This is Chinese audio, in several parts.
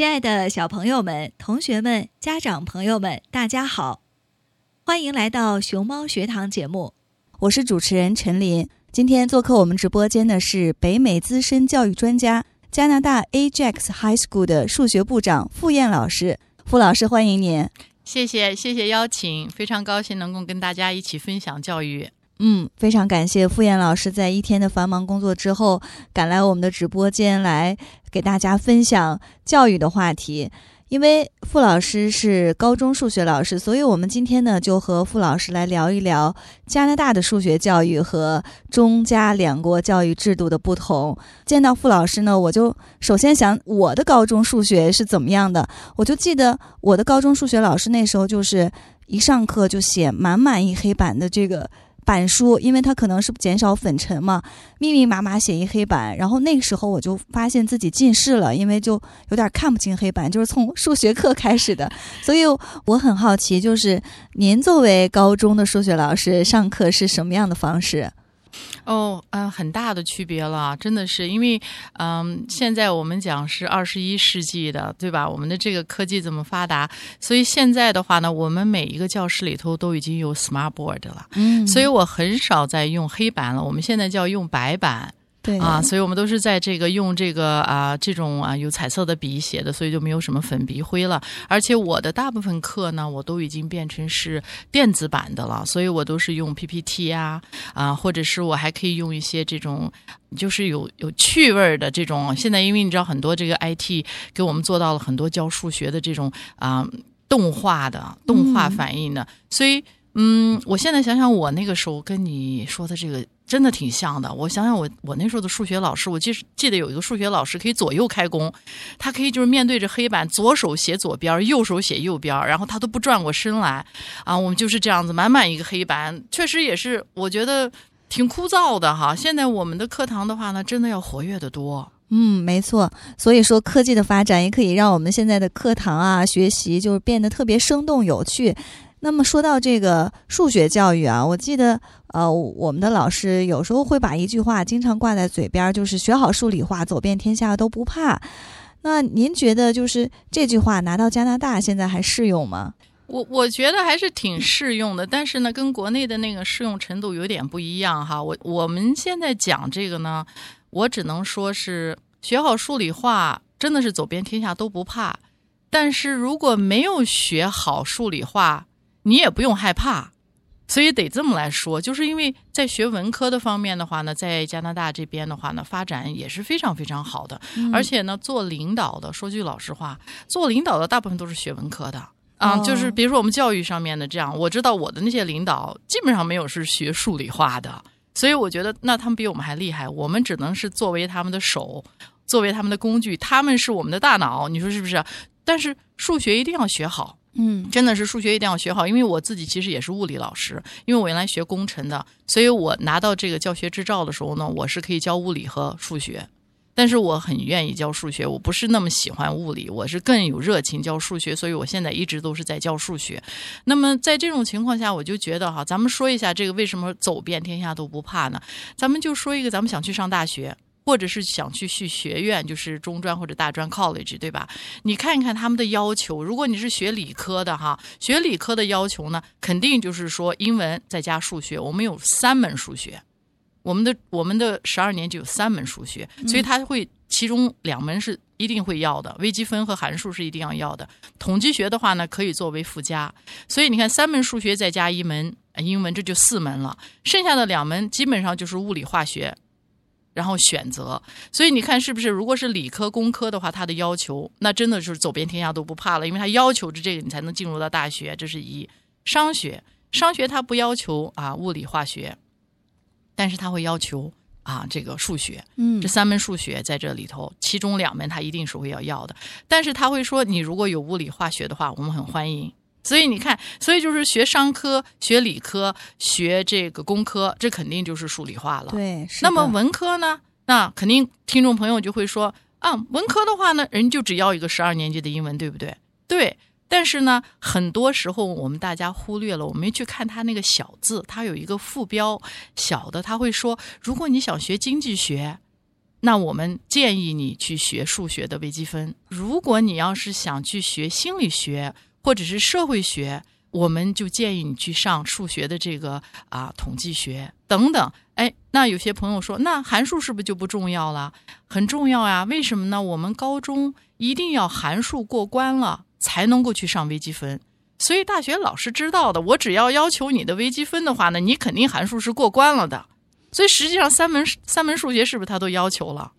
亲爱的小朋友们、同学们、家长朋友们，大家好，欢迎来到熊猫学堂节目，我是主持人陈琳。今天做客我们直播间的是北美资深教育专家、加拿大 Ajax High School 的数学部长傅燕老师。傅老师，欢迎您！谢谢，谢谢邀请，非常高兴能够跟大家一起分享教育。嗯，非常感谢傅燕老师在一天的繁忙工作之后赶来我们的直播间来给大家分享教育的话题。因为傅老师是高中数学老师，所以我们今天呢就和傅老师来聊一聊加拿大的数学教育和中加两国教育制度的不同。见到傅老师呢，我就首先想我的高中数学是怎么样的。我就记得我的高中数学老师那时候就是一上课就写满满一黑板的这个。板书，因为它可能是减少粉尘嘛，密密麻麻写一黑板。然后那个时候我就发现自己近视了，因为就有点看不清黑板，就是从数学课开始的。所以我很好奇，就是您作为高中的数学老师，上课是什么样的方式？哦，嗯，很大的区别了，真的是，因为，嗯，现在我们讲是二十一世纪的，对吧？我们的这个科技这么发达，所以现在的话呢，我们每一个教室里头都已经有 smart board 了，嗯，所以我很少在用黑板了，我们现在叫用白板。对啊，所以我们都是在这个用这个啊这种啊有彩色的笔写的，所以就没有什么粉笔灰了。而且我的大部分课呢，我都已经变成是电子版的了，所以我都是用 PPT 啊啊，或者是我还可以用一些这种就是有有趣味的这种。现在因为你知道很多这个 IT 给我们做到了很多教数学的这种啊动画的动画反应的，所以嗯，我现在想想我那个时候跟你说的这个。真的挺像的。我想想，我我那时候的数学老师，我记记得有一个数学老师可以左右开弓，他可以就是面对着黑板，左手写左边，右手写右边，然后他都不转过身来啊。我们就是这样子，满满一个黑板，确实也是我觉得挺枯燥的哈。现在我们的课堂的话呢，真的要活跃的多。嗯，没错。所以说，科技的发展也可以让我们现在的课堂啊，学习就是变得特别生动有趣。那么说到这个数学教育啊，我记得呃，我们的老师有时候会把一句话经常挂在嘴边，就是“学好数理化，走遍天下都不怕”。那您觉得就是这句话拿到加拿大现在还适用吗？我我觉得还是挺适用的，但是呢，跟国内的那个适用程度有点不一样哈。我我们现在讲这个呢，我只能说是学好数理化，真的是走遍天下都不怕。但是如果没有学好数理化，你也不用害怕，所以得这么来说，就是因为在学文科的方面的话呢，在加拿大这边的话呢，发展也是非常非常好的。而且呢，做领导的，说句老实话，做领导的大部分都是学文科的啊。哦就是比如说我们教育上面的这样，我知道我的那些领导基本上没有是学数理化的，所以我觉得那他们比我们还厉害。我们只能是作为他们的手，作为他们的工具，他们是我们的大脑，你说是不是？但是数学一定要学好。嗯真的是数学一定要学好，因为我自己其实也是物理老师，因为我原来学工程的，所以我拿到这个教学执照的时候呢，我是可以教物理和数学。但是我很愿意教数学，我不是那么喜欢物理，我是更有热情教数学，所以我现在一直都是在教数学。那么在这种情况下，我就觉得哈，咱们说一下这个为什么走遍天下都不怕呢？咱们就说一个，咱们想去上大学，或者是想去去学院，就是中专或者大专 college，对吧？你看一看他们的要求，如果你是学理科的哈，学理科的要求呢，肯定就是说英文再加数学，我们有三门数学，我们的我们的十二年级有三门数学，所以他会其中两门是一定会要的，微积分和函数是一定要要的。统计学的话呢，可以作为附加。所以你看，三门数学再加一门英文，这就四门了。剩下的两门基本上就是物理化学，然后选择。所以你看是不是？如果是理科、工科的话，它的要求那真的就是走遍天下都不怕了，因为它要求着这个你才能进入到大学，这是一。商学，商学它不要求啊物理化学，但是它会要求啊这个数学。嗯这三门数学在这里头，其中两门他一定是会要要的，但是他会说，你如果有物理化学的话，我们很欢迎。所以你看，所以就是学商科、学理科、学这个工科，这肯定就是数理化了。对，是那么文科呢？那肯定听众朋友就会说啊，文科的话呢，人就只要一个十二年级的英文，对不对？对。但是呢，很多时候我们大家忽略了，我们去看它那个小字，它有一个副标小的，他会说，如果你想学经济学，那我们建议你去学数学的微积分。如果你要是想去学心理学或者是社会学，我们就建议你去上数学的这个啊统计学等等。哎，那有些朋友说，那函数是不是就不重要了？很重要呀，为什么呢？我们高中一定要函数过关了，才能够去上微积分。所以大学老师知道的，我只要要求你的微积分的话呢，你肯定函数是过关了的。所以实际上三门三门数学是不是他都要求了？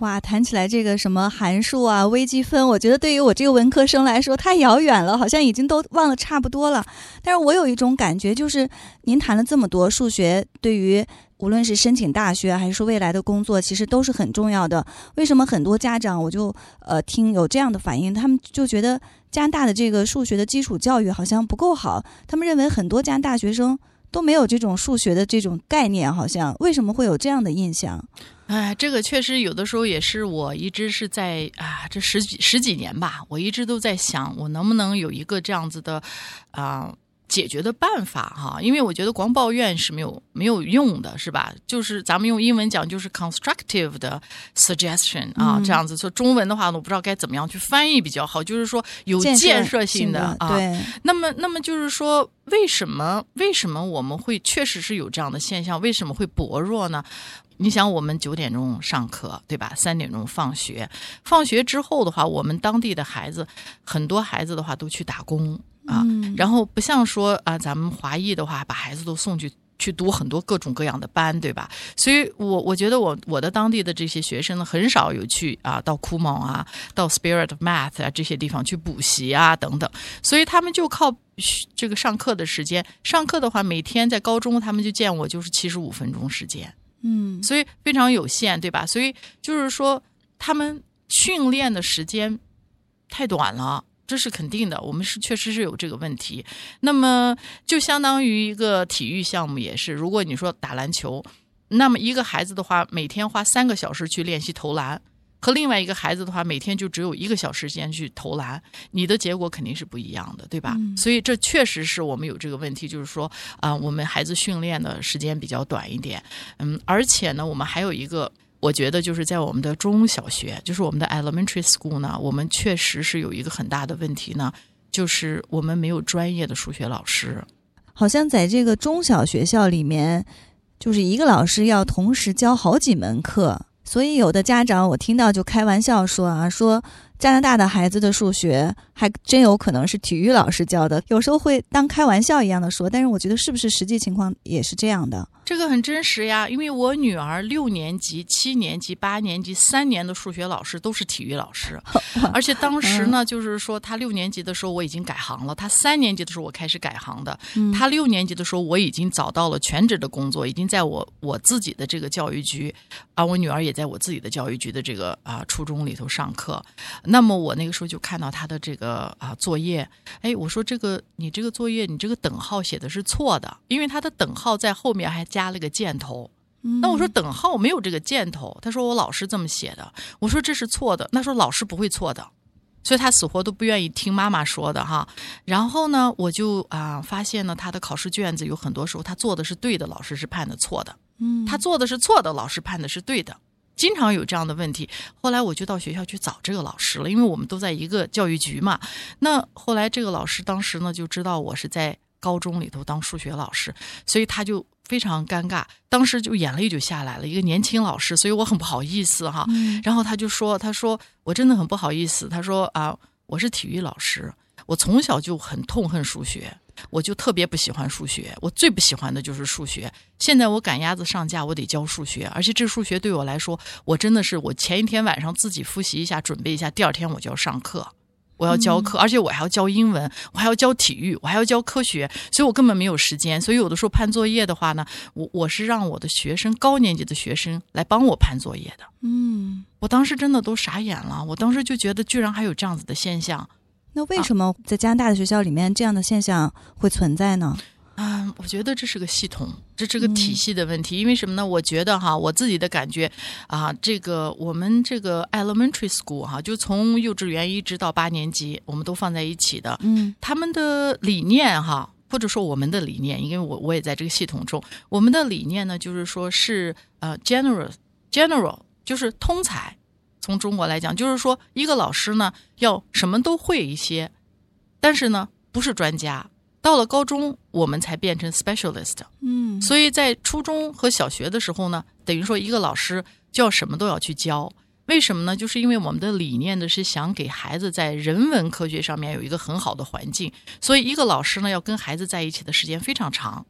哇，谈起来这个什么函数啊、微积分，我觉得对于我这个文科生来说太遥远了，好像已经都忘得差不多了。但是我有一种感觉，就是您谈了这么多数学，对于无论是申请大学还是说未来的工作，其实都是很重要的。为什么很多家长我就呃听有这样的反应，他们就觉得加拿大的这个数学的基础教育好像不够好，他们认为很多加拿大学生都没有这种数学的这种概念，好像为什么会有这样的印象？哎，这个确实有的时候也是我一直是在啊，这十几十几年吧，我一直都在想，我能不能有一个这样子的啊、解决的办法哈？因为我觉得光抱怨是没有没有用的，是吧？就是咱们用英文讲就是 constructive 的 suggestion 啊，嗯这样子说中文的话呢，我不知道该怎么样去翻译比较好，就是说有建建设设性的啊，对，那么，那么就是说，为什么为什么我们会确实是有这样的现象？为什么会薄弱呢？你想，我们九点钟上课，对吧？三点钟放学，放学之后的话，我们当地的孩子，很多孩子的话都去打工啊，嗯然后不像说啊，咱们华裔的话，把孩子都送去。去读很多各种各样的班，对吧？所以我我觉得我我的当地的这些学生呢，很少有去啊到库蒙啊、到 Spirit of Math 啊这些地方去补习啊等等，所以他们就靠这个上课的时间。上课的话，每天在高中他们就见我就是七十五分钟时间，嗯所以非常有限，对吧？所以就是说他们训练的时间太短了。这是肯定的，我们是确实是有这个问题。那么就相当于一个体育项目也是，如果你说打篮球，那么一个孩子的话，每天花三个小时去练习投篮，和另外一个孩子的话，每天就只有一个小时时间去投篮，你的结果肯定是不一样的，对吧？所以这确实是我们有这个问题，就是说啊、我们孩子训练的时间比较短一点，嗯，而且呢，我们还有一个。我觉得就是在我们的中小学，就是我们的 elementary school 呢，我们确实是有一个很大的问题呢，就是我们没有专业的数学老师。好像在这个中小学校里面，就是一个老师要同时教好几门课，所以有的家长我听到就开玩笑说啊，说加拿大的孩子的数学还真有可能是体育老师教的，有时候会当开玩笑一样的说，但是我觉得是不是实际情况也是这样的？这个很真实呀，因为我女儿六年级、七年级、八年级三年的数学老师都是体育老师，而且当时呢，就是说她六年级的时候我已经改行了，她三年级的时候我开始改行的，她六年级的时候我已经找到了全职的工作，已经在我我自己的这个教育局，啊我女儿也在我自己的教育局的这个啊初中里头上课。那么我那个时候就看到她的这个啊作业，哎，我说这个你这个作业你这个等号写的是错的，因为她的等号在后面还。加了个箭头，那我说等号没有这个箭头，他说我老师这么写的，我说这是错的，那说老师不会错的，所以他死活都不愿意听妈妈说的哈。然后呢，我就啊发现呢，他的考试卷子有很多时候他做的是对的，老师是判的错的，嗯，他做的是错的，老师判的是对的，经常有这样的问题。后来我就到学校去找这个老师了，因为我们都在一个教育局嘛。那后来这个老师当时呢就知道我是在高中里头当数学老师，所以他就。非常尴尬，当时就眼泪就下来了。一个年轻老师，所以我很不好意思哈。然后他就说：“他说我真的很不好意思。他说啊，我是体育老师，我从小就很痛恨数学，我就特别不喜欢数学，我最不喜欢的就是数学。现在我赶鸭子上架，我得教数学，而且这数学对我来说，我真的是我前一天晚上自己复习一下，准备一下，第二天我就要上课。”我要教课，而且我还要教英文，我还要教体育，我还要教科学，所以我根本没有时间。所以有的时候判作业的话呢，我我是让我的学生高年级的学生来帮我判作业的。嗯，我当时真的都傻眼了，我当时就觉得居然还有这样子的现象。那为什么在加拿大的学校里面这样的现象会存在呢？啊，我觉得这是个系统，这是个体系的问题。因为什么呢？我觉得哈，我自己的感觉啊，这个我们这个 elementary school 哈，就从幼稚园一直到八年级，我们都放在一起的。嗯，他们的理念哈，或者说我们的理念，因为我我也在这个系统中，我们的理念呢，就是说是呃 general general，就是通才。从中国来讲，就是说一个老师呢，要什么都会一些，但是呢，不是专家。到了高中，我们才变成 specialist。嗯，所以在初中和小学的时候呢，等于说一个老师就要什么都要去教。为什么呢？就是因为我们的理念呢是想给孩子在人文科学上面有一个很好的环境，所以一个老师呢要跟孩子在一起的时间非常长。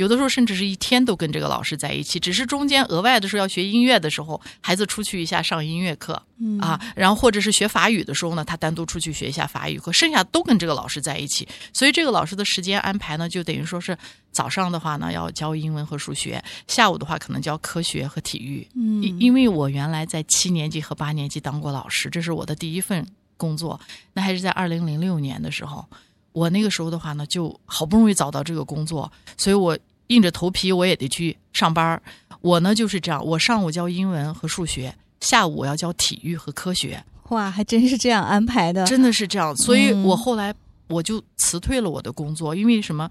有的时候甚至是一天都跟这个老师在一起，只是中间额外的时候要学音乐的时候，孩子出去一下上音乐课，啊，然后或者是学法语的时候呢，他单独出去学一下法语课，剩下都跟这个老师在一起。所以这个老师的时间安排呢，就等于说是早上的话呢要教英文和数学，下午的话可能教科学和体育。嗯，因为我原来在七年级和八年级当过老师，这是我的第一份工作，那还是在二零零六年的时候。我那个时候的话呢，就好不容易找到这个工作，所以我。硬着头皮我也得去上班我呢就是这样，我上午教英文和数学，下午我要教体育和科学。哇，还真是这样安排的，真的是这样。所以我后来我就辞退了我的工作，因为什么？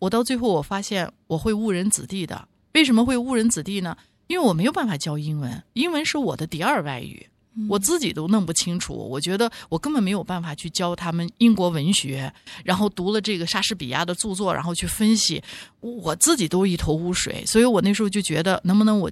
我到最后我发现我会误人子弟的。为什么会误人子弟呢？因为我没有办法教英文，英文是我的第二外语。我自己都弄不清楚，我觉得我根本没有办法去教他们英国文学，然后读了这个莎士比亚的著作，然后去分析，我自己都一头雾水。所以我那时候就觉得，能不能我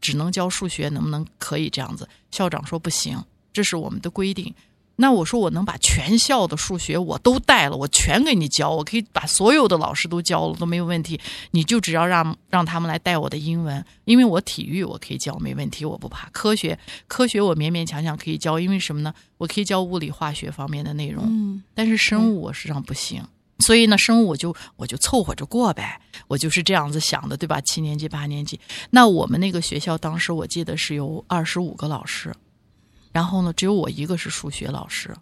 只能教数学，能不能可以这样子？校长说不行，这是我们的规定。那我说我能把全校的数学我都带了，我全给你教，我可以把所有的老师都教了都没有问题。你就只要让让他们来带我的英文，因为我体育我可以教没问题，我不怕。科学科学我勉勉强强可以教，因为什么呢？我可以教物理化学方面的内容。嗯，但是生物我实际上不行，所以呢，生物我就我就凑合着过呗，我就是这样子想的，对吧？七年级八年级，那我们那个学校当时我记得是有二十五个老师。然后呢，只有我一个是数学老师，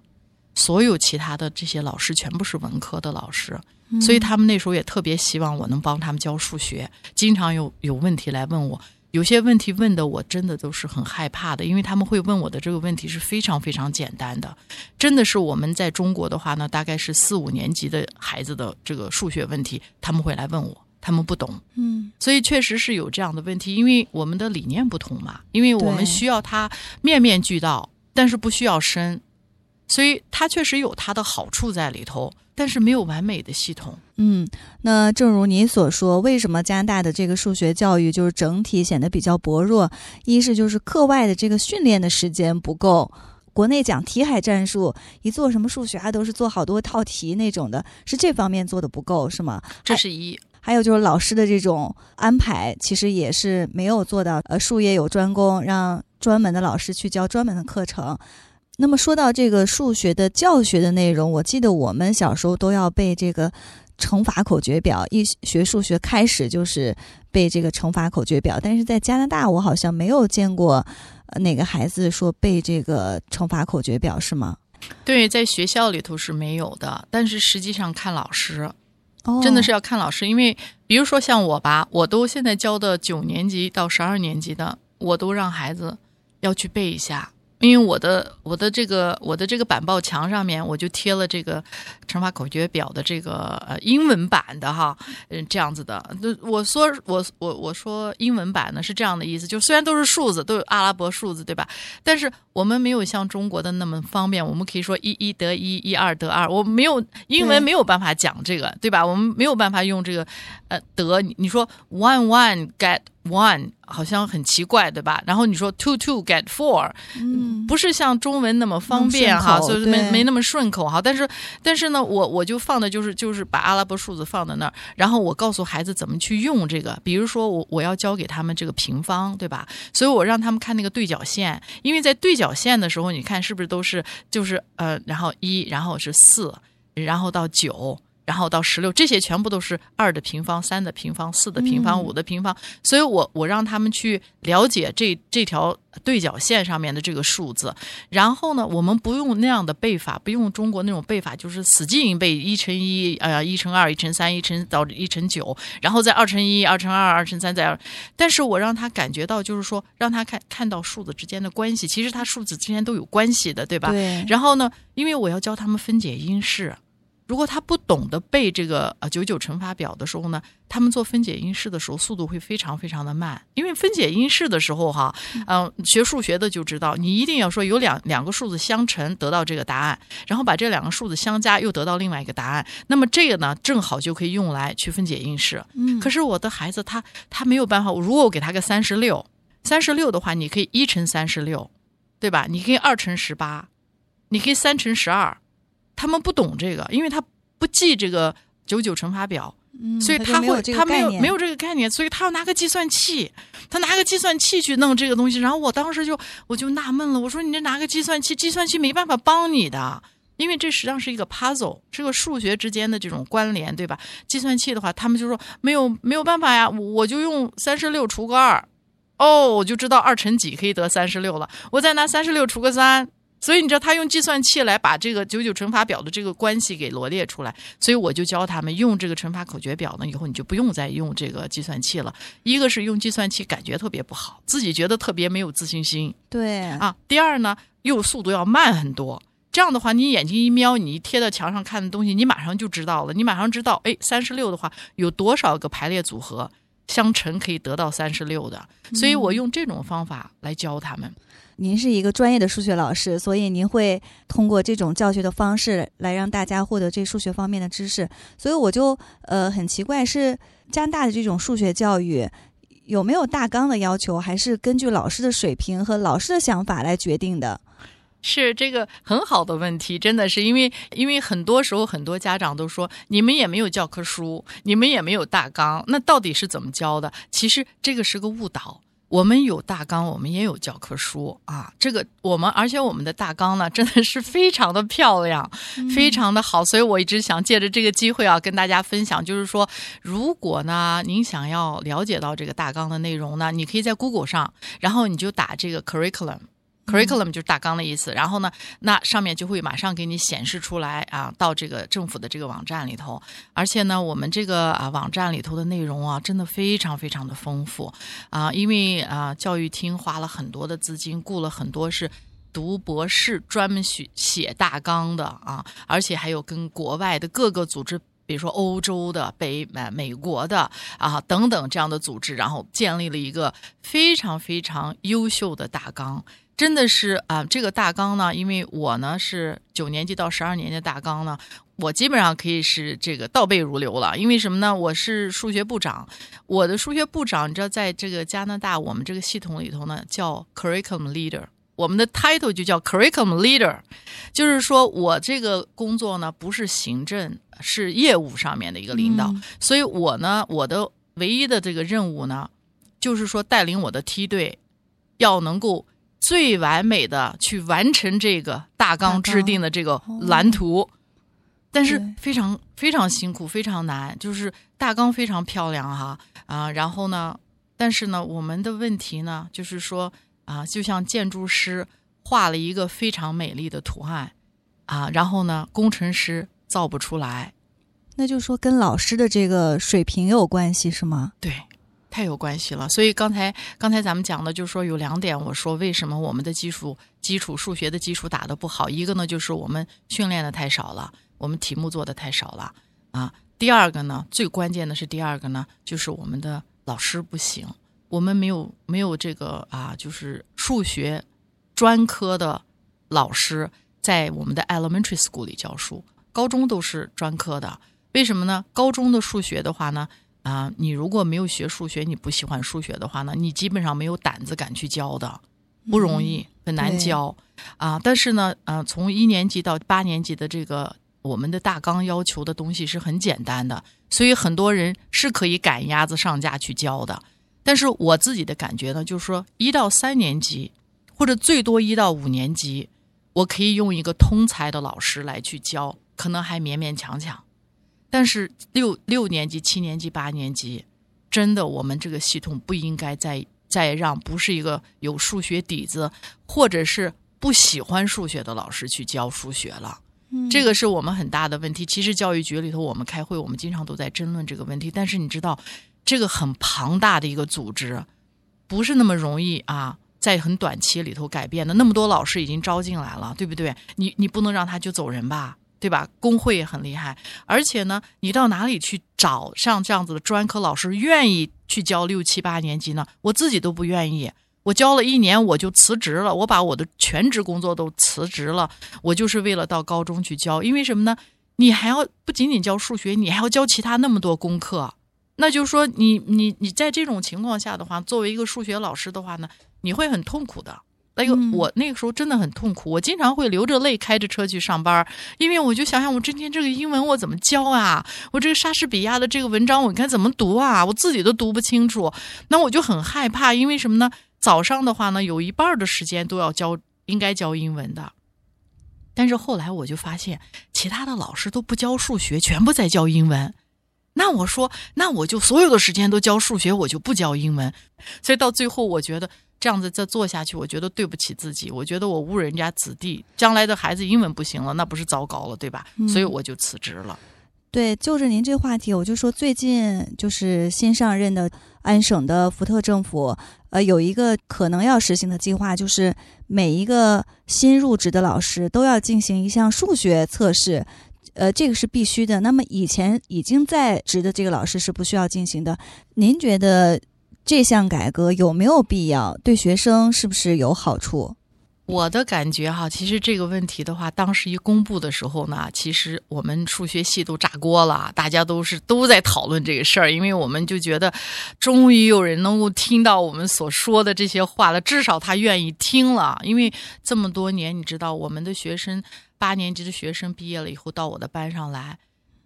所有其他的这些老师全部是文科的老师，所以他们那时候也特别希望我能帮他们教数学，经常有有问题来问我，有些问题问的我真的都是很害怕的，因为他们会问我的这个问题是非常非常简单的，真的是我们在中国的话呢，大概是四五年级的孩子的这个数学问题，他们会来问我。他们不懂，嗯，所以确实是有这样的问题，因为我们的理念不同嘛，因为我们需要它面面俱到，但是不需要深，所以它确实有它的好处在里头，但是没有完美的系统。嗯，那正如您所说，为什么加拿大的这个数学教育就是整体显得比较薄弱？一是就是课外的这个训练的时间不够。国内讲题海战术，一做什么数学啊，都是做好多套题那种的，是这方面做的不够，是吗？这是一。还有就是老师的这种安排，其实也是没有做到。呃，术业有专攻，让专门的老师去教专门的课程。那么说到这个数学的教学的内容，我记得我们小时候都要背这个乘法口诀表，一学数学开始就是背这个乘法口诀表。但是在加拿大，我好像没有见过哪个孩子说背这个乘法口诀表，是吗？对，在学校里头是没有的，但是实际上看老师。真的是要看老师，因为比如说像我吧，我都现在教的九年级到十二年级的，我都让孩子要去背一下。因为我的我的这个我的这个板报墙上面，我就贴了这个乘法口诀表的这个呃英文版的哈，嗯这样子的。我说我我我说英文版呢是这样的意思，就虽然都是数字，都有阿拉伯数字，对吧？但是我们没有像中国的那么方便，我们可以说一一得一，一二得二。我没有英文没有办法讲这个，对吧？我们没有办法用这个呃得，你说 one one get。One 好像很奇怪，对吧？然后你说 two two get four，嗯，不是像中文那么方便哈，所以没没那么顺口哈。但是但是呢，我我就放的就是就是把阿拉伯数字放在那儿，然后我告诉孩子怎么去用这个。比如说我我要教给他们这个平方，对吧？所以我让他们看那个对角线，因为在对角线的时候，你看是不是都是就是呃，然后一，然后是四，然后到九。然后到十六，这些全部都是二的平方、三的平方、四的平方、五的平方。所以我我让他们去了解这这条对角线上面的这个数字。然后呢，我们不用那样的背法，不用中国那种背法，就是死记硬背一乘一，呃，一乘二，一乘三，一乘到一乘九，然后再二乘一，二乘二，二乘三，再二。但是我让他感觉到，就是说让他看看到数字之间的关系，其实它数字之间都有关系的，对吧？对。然后呢，因为我要教他们分解因式。如果他不懂得背这个呃九九乘法表的时候呢，他们做分解因式的时候速度会非常非常的慢。因为分解因式的时候哈，嗯，学数学的就知道，你一定要说有两两个数字相乘得到这个答案，然后把这两个数字相加又得到另外一个答案。那么这个呢，正好就可以用来去分解因式。嗯，可是我的孩子他他没有办法。如果我给他个三十六，三十六的话，你可以一乘三十六，对吧？你可以二乘十八，你可以三乘十二。他们不懂这个，因为他不记这个九九乘法表，所以他会他没有没有这个概念，所以他要拿个计算器，他拿个计算器去弄这个东西。然后我当时就我就纳闷了，我说你这拿个计算器，计算器没办法帮你的，因为这实际上是一个 puzzle，是个数学之间的这种关联，对吧？计算器的话，他们就说没有没有办法呀，我就用三十六除个二，哦，我就知道二乘几可以得三十六了，我再拿三十六除个三。所以你知道他用计算器来把这个九九乘法表的这个关系给罗列出来，所以我就教他们用这个乘法口诀表呢，以后你就不用再用这个计算器了。一个是用计算器感觉特别不好，自己觉得特别没有自信心。对啊，第二呢，又速度要慢很多。这样的话，你眼睛一瞄，你贴到墙上看的东西，你马上就知道了。你马上知道，哎，三十六的话有多少个排列组合相乘可以得到三十六的。所以我用这种方法来教他们。您是一个专业的数学老师，所以您会通过这种教学的方式来让大家获得这数学方面的知识。所以我就呃很奇怪，是加拿大的这种数学教育有没有大纲的要求，还是根据老师的水平和老师的想法来决定的？是这个很好的问题，真的是因为因为很多时候很多家长都说你们也没有教科书，你们也没有大纲，那到底是怎么教的？其实这个是个误导。我们有大纲，我们也有教科书啊。这个我们，而且我们的大纲呢，真的是非常的漂亮，非常的好。所以我一直想借着这个机会啊，跟大家分享，就是说，如果呢，您想要了解到这个大纲的内容呢，你可以在 Google 上，然后你就打这个 curriculum。Curriculum 就是大纲的意思，然后呢，那上面就会马上给你显示出来啊，到这个政府的这个网站里头，而且呢，我们这个啊网站里头的内容啊，真的非常非常的丰富。啊，因为啊教育厅花了很多的资金，雇了很多是读博士专门写写大纲的啊，而且还有跟国外的各个组织。比如说欧洲的、北美、美国的啊等等这样的组织，然后建立了一个非常非常优秀的大纲，真的是啊，这个大纲呢，因为我呢是九年级到十二年级的大纲呢，我基本上可以是这个倒背如流了。因为什么呢？我是数学部长，我的数学部长，你知道，在这个加拿大我们这个系统里头呢，叫 curriculum leader。我们的 title 就叫 curriculum leader，就是说我这个工作呢不是行政，是业务上面的一个领导，嗯所以我呢，我的唯一的这个任务呢，就是说带领我的梯队，要能够最完美的去完成这个大纲制定的这个蓝图。但是非常非常辛苦，非常难，就是大纲非常漂亮哈。啊，然后呢，但是呢，我们的问题呢，就是说啊，就像建筑师画了一个非常美丽的图案啊，然后呢，工程师造不出来，那就说跟老师的这个水平有关系是吗？对，太有关系了。所以刚才刚才咱们讲的，就是说有两点，我说为什么我们的基础基础数学的基础打得不好，一个呢就是我们训练的太少了，我们题目做的太少了啊。第二个呢，最关键的是第二个呢，就是我们的老师不行，我们没有没有这个啊，就是数学专科的老师在我们的 elementary school 里教书，高中都是专科的。为什么呢？高中的数学的话呢，啊，你如果没有学数学，你不喜欢数学的话呢，你基本上没有胆子敢去教的，不容易，很难教啊。但是呢，呃，从一年级到八年级的这个我们的大纲要求的东西是很简单的，所以很多人是可以赶鸭子上架去教的。但是我自己的感觉呢，就是说一到三年级，或者最多一到五年级，我可以用一个通才的老师来去教，可能还勉勉强强。但是六六年级、七年级、八年级，真的我们这个系统不应该再再让不是一个有数学底子，或者是不喜欢数学的老师去教数学了。这个是我们很大的问题。其实教育局里头，我们开会，我们经常都在争论这个问题。但是你知道，这个很庞大的一个组织，不是那么容易啊，在很短期里头改变的。那么多老师已经招进来了，对不对？你你不能让他就走人吧，对吧？工会也很厉害，而且呢，你到哪里去找像这样子的专科老师愿意去教六七八年级呢？我自己都不愿意。我教了一年，我就辞职了。我把我的全职工作都辞职了，我就是为了到高中去教。因为什么呢？你还要不仅仅教数学，你还要教其他那么多功课。那就是说你，你你在这种情况下的话，作为一个数学老师的话呢，你会很痛苦的。那个嗯我那个时候真的很痛苦，我经常会流着泪开着车去上班，因为我就想想我今天这个英文我怎么教啊？我这个莎士比亚的这个文章我该怎么读啊？我自己都读不清楚，那我就很害怕，因为什么呢？早上的话呢，有一半的时间都要教，应该教英文的。但是后来我就发现，其他的老师都不教数学，全部在教英文。那我说，那我就所有的时间都教数学，我就不教英文。所以到最后，我觉得这样子再做下去，我觉得对不起自己，我觉得我误人家子弟，将来的孩子英文不行了，那不是糟糕了，对吧？嗯所以我就辞职了。对，就着您这话题，我就说最近就是新上任的安省的福特政府，呃，有一个可能要实行的计划，就是每一个新入职的老师都要进行一项数学测试，呃，这个是必须的。那么以前已经在职的这个老师是不需要进行的。您觉得这项改革有没有必要？对学生是不是有好处？我的感觉哈，其实这个问题的话，当时一公布的时候呢，其实我们数学系都炸锅了，大家都是都在讨论这个事儿，因为我们就觉得，终于有人能够听到我们所说的这些话了，至少他愿意听了，因为这么多年，你知道我们的学生八年级的学生毕业了以后到我的班上来。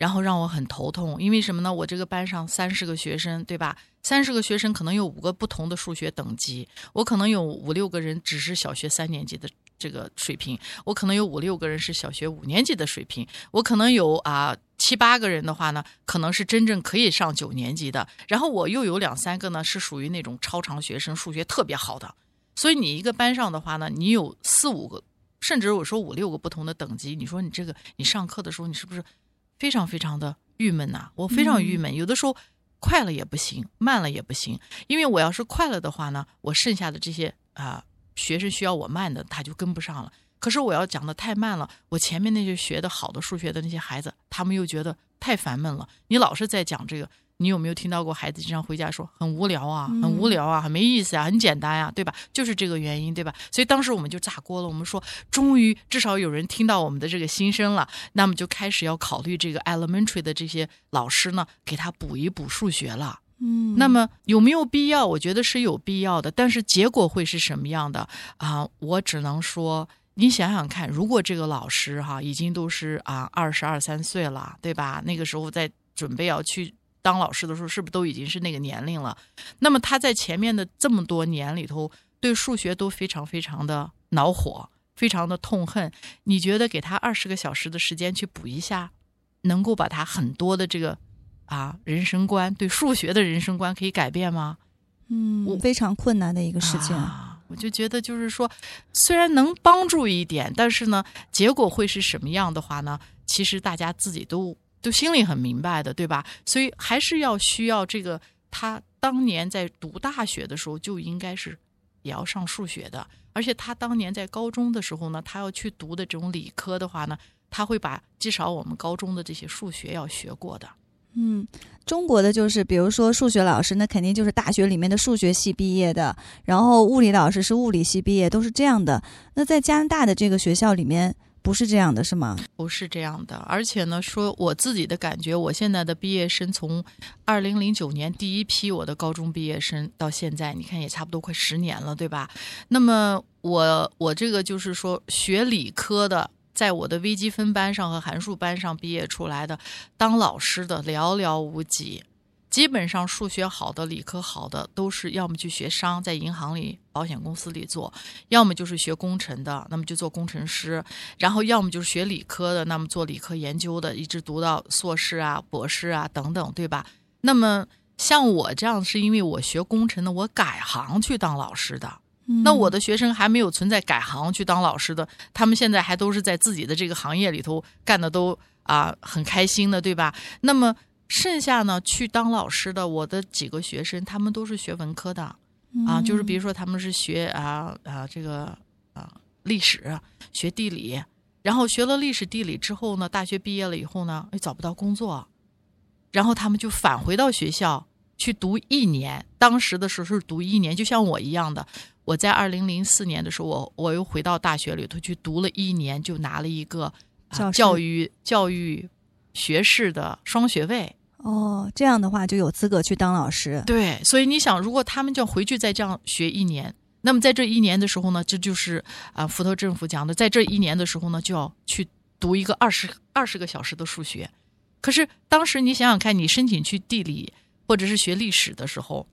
然后让我很头痛，因为什么呢？我这个班上三十个学生，对吧？三十个学生可能有五个不同的数学等级，我可能有五六个人只是小学三年级的这个水平，我可能有五六个人是小学五年级的水平，我可能有啊七八个人的话呢，可能是真正可以上九年级的，然后我又有两三个呢是属于那种超常学生，数学特别好的，所以你一个班上的话呢，你有四五个，甚至我说五六个不同的等级，你说你这个你上课的时候你是不是？非常非常的郁闷呐、我非常郁闷。有的时候快了也不行，慢了也不行，因为我要是快了的话呢，我剩下的这些啊、学生需要我慢的，他就跟不上了。可是我要讲的太慢了，我前面那些学的好的数学的那些孩子，他们又觉得太烦闷了。你老是在讲这个，你有没有听到过孩子经常回家说很无聊啊，很无聊啊，很没意思啊，很简单呀、对吧？就是这个原因，对吧？所以当时我们就炸锅了，我们说终于至少有人听到我们的这个心声了，那么就开始要考虑这个 elementary 的这些老师呢，给他补一补数学了。嗯，那么有没有必要？我觉得是有必要的，但是结果会是什么样的啊？我只能说，你想想看，如果这个老师哈已经都是啊二十二三岁了，对吧？那个时候在准备要去当老师的时候，是不是都已经是那个年龄了？那么他在前面的这么多年里头，对数学都非常非常的恼火，非常的痛恨。你觉得给他二十个小时的时间去补一下，能够把他很多的这个啊人生观对数学的人生观可以改变吗？嗯，非常困难的一个事情。啊，我就觉得就是说，虽然能帮助一点，但是呢，结果会是什么样的话呢？其实大家自己都都心里很明白的，对吧？所以还是要需要这个他当年在读大学的时候就应该是也要上数学的，而且他当年在高中的时候呢，他要去读的这种理科的话呢，他会把至少我们高中的这些数学要学过的。嗯，中国的就是，比如说数学老师，那肯定就是大学里面的数学系毕业的，然后物理老师是物理系毕业，都是这样的。那在加拿大的这个学校里面，不是这样的，是吗？不是这样的，而且呢，说我自己的感觉，我现在的毕业生从二零零九年第一批我的高中毕业生到现在，你看也差不多快十年了，对吧？那么我我这个就是说学理科的，在我的微积分班上和函数班上毕业出来的，当老师的寥寥无几。基本上数学好的、理科好的，都是要么去学商，在银行里、保险公司里做；要么就是学工程的，那么就做工程师；然后要么就是学理科的，那么做理科研究的，一直读到硕士啊、博士啊等等，对吧？那么像我这样，是因为我学工程的，我改行去当老师的。那我的学生还没有存在改行去当老师的，他们现在还都是在自己的这个行业里头干的都啊很开心的，对吧？那么剩下呢去当老师的，我的几个学生他们都是学文科的啊，就是比如说他们是学啊啊这个啊历史、学地理，然后学了历史地理之后呢，大学毕业了以后呢，又找不到工作，然后他们就返回到学校去读一年。当时的时候是读一年，就像我一样的。我在二零零四年的时候，我我又回到大学里头去读了一年，就拿了一个、啊教育教育学士的双学位。哦，这样的话就有资格去当老师。对，所以你想，如果他们就要回去再这样学一年，那么在这一年的时候呢，这就是啊，福特政府讲的，在这一年的时候呢，就要去读一个二十二十个小时的数学。可是当时你想想看，你申请去地理或者是学历史的时候，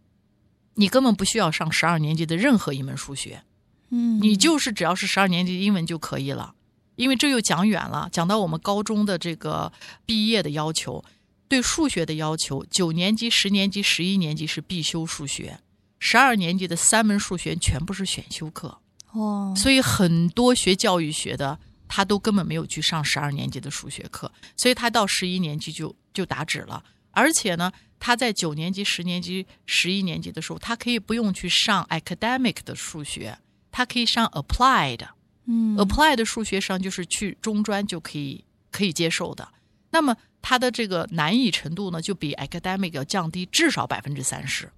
你根本不需要上十二年级的任何一门数学，嗯，你就是只要是十二年级英文就可以了。因为这又讲远了，讲到我们高中的这个毕业的要求，对数学的要求，九年级、十年级、十一年级是必修数学，十二年级的三门数学全部是选修课。哦，所以很多学教育学的，他都根本没有去上十二年级的数学课，所以他到十一年级就就打止了。而且呢，他在九年级、十年级、十一年级的时候，他可以不用去上 academic 的数学，他可以上 applied。嗯 apply 的数学上就是去中专就可以可以接受的。那么它的这个难易程度呢，就比 academic 要降低至少百分之三十。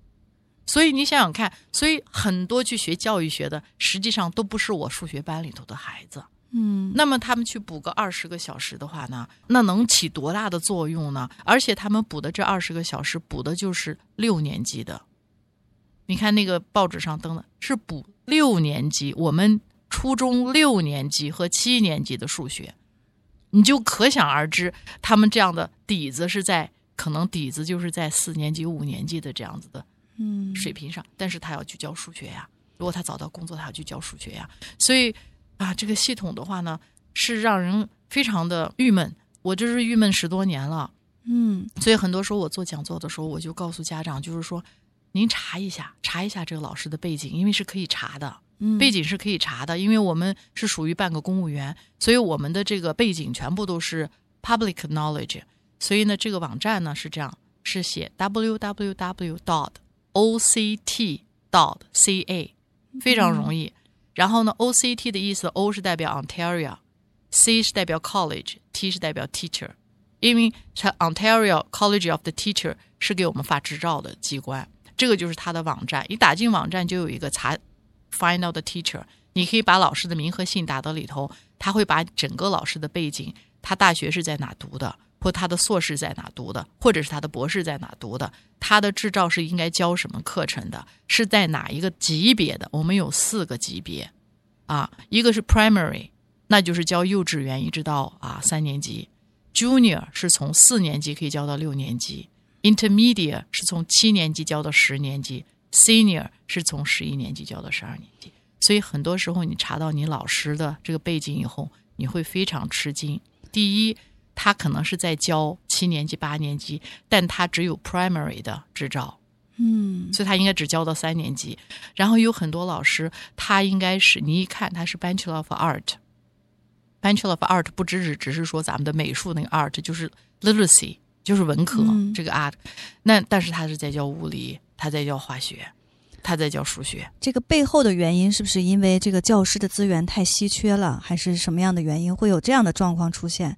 所以你想想看，所以很多去学教育学的，实际上都不是我数学班里头的孩子。嗯那么他们去补个二十个小时的话呢，那能起多大的作用呢？而且他们补的这二十个小时，补的就是六年级的。你看那个报纸上登的是补六年级，我们初中六年级和七年级的数学，你就可想而知，他们这样的底子是在可能底子就是在四年级、五年级的这样子的嗯水平上，但是他要去教数学呀。如果他找到工作，他要去教数学呀。所以啊，这个系统的话呢，是让人非常的郁闷。我这是郁闷十多年了，嗯所以很多时候我做讲座的时候，我就告诉家长，就是说，您查一下，查一下这个老师的背景，因为是可以查的。嗯背景是可以查的，因为我们是属于半个公务员，所以我们的这个背景全部都是 public knowledge。所以呢，这个网站呢是这样，是写 www dot o c t dot c a，非常容易。然后呢，O C T 的意思，O 是代表 Ontario，C 是代表 College，T 是代表 Teacher，因为它 Ontario College of the Teacher 是给我们发执照的机关，这个就是它的网站。一打进网站就有一个查 Find out the teacher，你可以把老师的名和姓打到里头，他会把整个老师的背景，他大学是在哪读的，或他的硕士在哪读的，或者是他的博士在哪读的，他的执照是应该教什么课程的，是在哪一个级别的？我们有四个级别，啊，一个是 primary，那就是教幼稚园一直到啊三年级；junior 是从四年级可以教到六年级；intermediate 是从七年级教到十年级；senior 是从十一年级教到十二年级。所以很多时候你查到你老师的这个背景以后，你会非常吃惊。第一，他可能是在教七年级、八年级，但他只有 primary 的执照，嗯所以他应该只教到三年级。然后有很多老师，他应该是你一看他是 Bachelor of Art。Bachelor of Art 不只是只是说咱们的美术那个 art，就是 literacy，就是文科、嗯这个 art。那但是他是在教物理，他在教化学，他在教数学。这个背后的原因是不是因为这个教师的资源太稀缺了，还是什么样的原因会有这样的状况出现？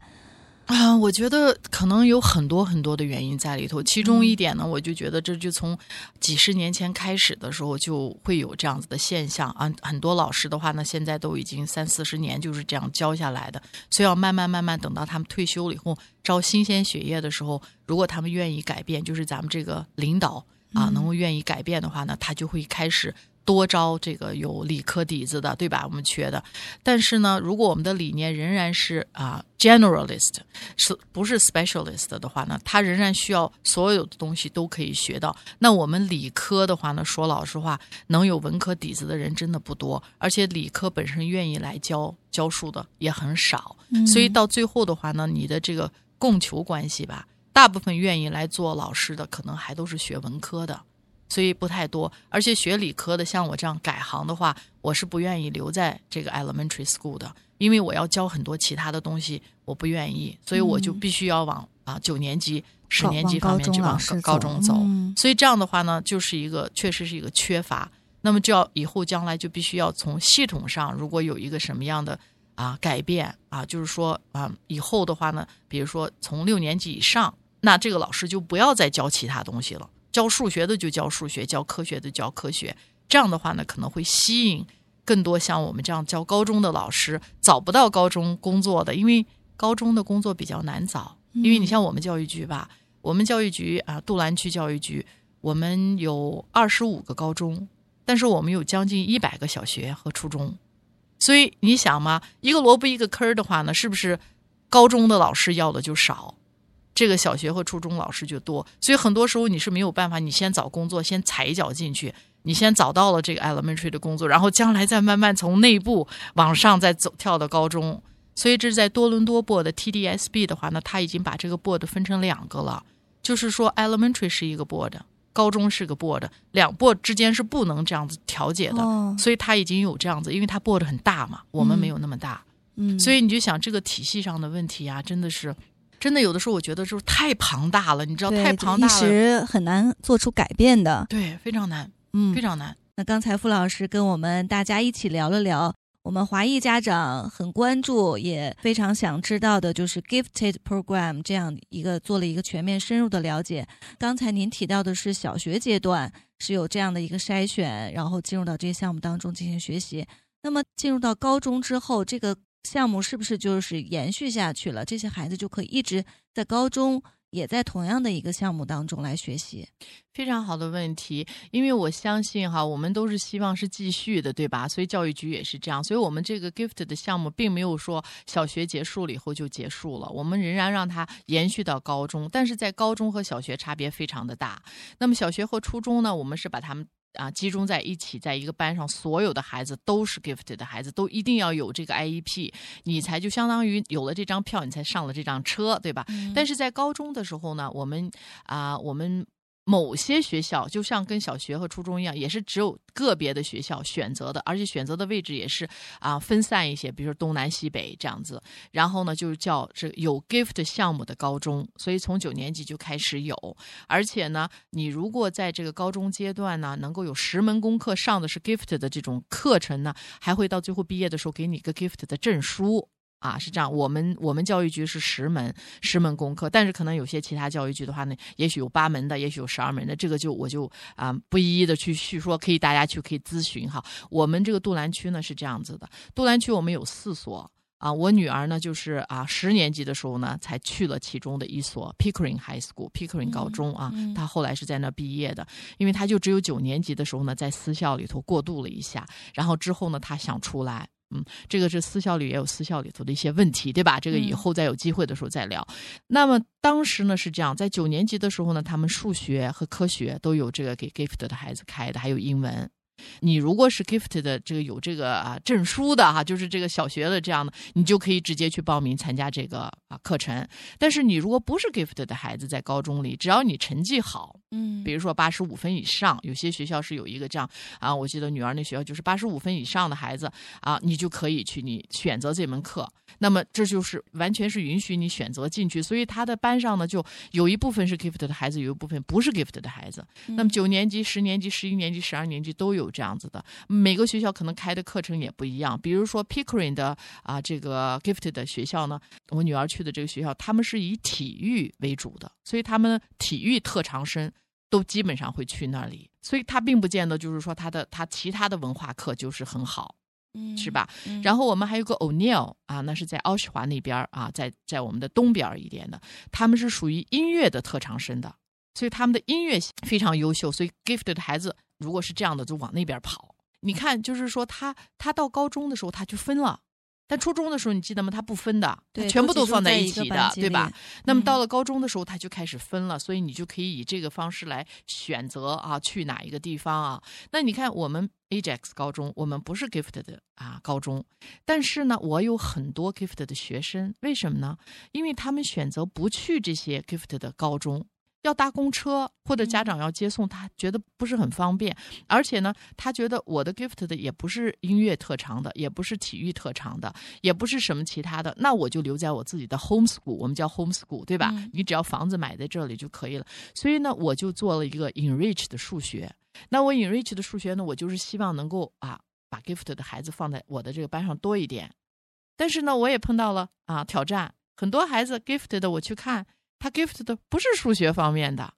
啊，我觉得可能有很多很多的原因在里头。其中一点呢，我就觉得这就从几十年前开始的时候就会有这样子的现象啊。很多老师的话呢，现在都已经三四十年就是这样教下来的，所以要慢慢慢慢等到他们退休了以后，招新鲜血液的时候，如果他们愿意改变，就是咱们这个领导啊，能够愿意改变的话呢，他就会开始。多招这个有理科底子的，对吧？我们缺的，但是呢，如果我们的理念仍然是啊 generalist，是不是 specialist 的话呢，他仍然需要所有的东西都可以学到。那我们理科的话呢，说老实话，能有文科底子的人真的不多，而且理科本身愿意来教教书的也很少，所以到最后的话呢，你的这个供求关系吧，大部分愿意来做老师的，可能还都是学文科的。所以不太多，而且学理科的像我这样改行的话，我是不愿意留在这个 elementary school 的，因为我要教很多其他的东西，我不愿意，所以我就必须要往啊九年级、十年级方面去往高高中走。嗯所以这样的话呢，就是一个确实是一个缺乏。那么就要以后将来就必须要从系统上，如果有一个什么样的啊改变啊，就是说啊以后的话呢，比如说从六年级以上，那这个老师就不要再教其他东西了。教数学的就教数学，教科学的教科学。这样的话呢，可能会吸引更多像我们这样教高中的老师，找不到高中工作的，因为高中的工作比较难找。因为你像我们教育局吧，我们教育局啊，杜兰区教育局，我们有二十五个高中，但是我们有将近一百个小学和初中。所以你想嘛，一个萝卜一个坑儿的话呢，是不是高中的老师要的就少？这个小学和初中老师就多，所以很多时候你是没有办法，你先找工作，先踩一脚进去，你先找到了这个 elementary 的工作，然后将来再慢慢从内部往上再走跳到高中。所以这是在多伦多 board TDSB 的话呢，他已经把这个 board 分成两个了，就是说 elementary 是一个 board，高中是个 board，两 board 之间是不能这样子调节的，哦。所以他已经有这样子，因为他 board 很大嘛，我们没有那么大。嗯，所以你就想这个体系上的问题啊，真的是，真的有的时候我觉得就是太庞大了，你知道太庞大一了，时很难做出改变的。对，非常难，嗯非，常难。那刚才傅老师跟我们大家一起聊了聊，我们华裔家长很关注，也非常想知道的，就是 Gifted Program 这样一个做了一个全面深入的了解。刚才您提到的是小学阶段是有这样的一个筛选，然后进入到这些项目当中进行学习。那么进入到高中之后，这个项目是不是就是延续下去了？这些孩子就可以一直在高中也在同样的一个项目当中来学习？非常好的问题，因为我相信哈，我们都是希望是继续的，对吧？所以教育局也是这样，所以我们这个 gift 的项目并没有说小学结束了以后就结束了，我们仍然让它延续到高中，但是在高中和小学差别非常的大。那么小学和初中呢，我们是把他们。啊，集中在一起，在一个班上，所有的孩子都是 gifted 的孩子，都一定要有这个 IEP，你才就相当于有了这张票，你才上了这辆车，对吧？但是在高中的时候呢，我们啊、我们某些学校就像跟小学和初中一样，也是只有个别的学校选择的，而且选择的位置也是啊、分散一些，比如说东南西北这样子。然后呢，就叫这有 gift 项目的高中，所以从九年级就开始有。而且呢，你如果在这个高中阶段呢，能够有十门功课上的是 gift 的这种课程呢，还会到最后毕业的时候给你一个 gift 的证书。啊，是这样。我们我们教育局是十门十门功课，但是可能有些其他教育局的话呢，也许有八门的，也许有十二门的，这个就我就啊不一一的去叙说，可以大家去可以咨询哈。我们这个杜兰区呢是这样子的，杜兰区我们有四所。啊，我女儿呢，就是啊，十年级的时候呢，才去了其中的一所 Pickering High School，Pickering 高中啊。她后来是在那毕业的，因为她就只有九年级的时候呢，在私校里头过渡了一下，然后之后呢，她想出来。嗯，这个是私校里也有私校里头的一些问题，对吧？这个以后再有机会的时候再聊。那么当时呢是这样，在九年级的时候呢，他们数学和科学都有这个给 Gift 的孩子开的，还有英文。你如果是 gift 的这个有这个啊证书的哈，就是这个小学的这样的，你就可以直接去报名参加这个啊课程。但是你如果不是 gift 的孩子，在高中里，只要你成绩好，嗯，比如说八十五分以上，有些学校是有一个这样啊，我记得女儿那学校就是八十五分以上的孩子啊，你就可以去你选择这门课。那么这就是完全是允许你选择进去，所以他的班上呢就有一部分是 gift 的孩子，有一部分不是 gift 的孩子。那么九年级、十年级、十一年级、十二年级都有这样子的。每个学校可能开的课程也不一样。比如说 Pickering 的啊这个 gift 的学校呢，我女儿去的这个学校，他们是以体育为主的，所以他们体育特长生都基本上会去那里。所以他并不见得就是说他的他其他的文化课就是很好。嗯是吧？然后我们还有个 O'Neill 啊，那是在奥什华那边啊，在在我们的东边一点的，他们是属于音乐的特长生的，所以他们的音乐非常优秀，所以 gifted 的孩子如果是这样的，就往那边跑。你看，就是说他他到高中的时候他就分了。但初中的时候，你记得吗？他不分的，全部都放在一起的，对吧？那么到了高中的时候，他就开始分了，所以你就可以以这个方式来选择啊，去哪一个地方啊？那你看，我们 Ajax 高中，我们不是 Gifted 的啊高中，但是呢，我有很多 Gifted 的学生，为什么呢？因为他们选择不去这些 Gifted 的高中。要搭公车或者家长要接送，他觉得不是很方便，而且呢，他觉得我的 gift 的也不是音乐特长的，也不是体育特长的，也不是什么其他的，那我就留在我自己的 home school，我们叫 home school，对吧？你只要房子买在这里就可以了。所以呢，我就做了一个 enrich 的数学。那我 enrich 的数学呢，我就是希望能够啊，把 gift 的孩子放在我的这个班上多一点。但是呢，我也碰到了啊挑战，很多孩子 gift 的我去看。他 gift 的不是数学方面的，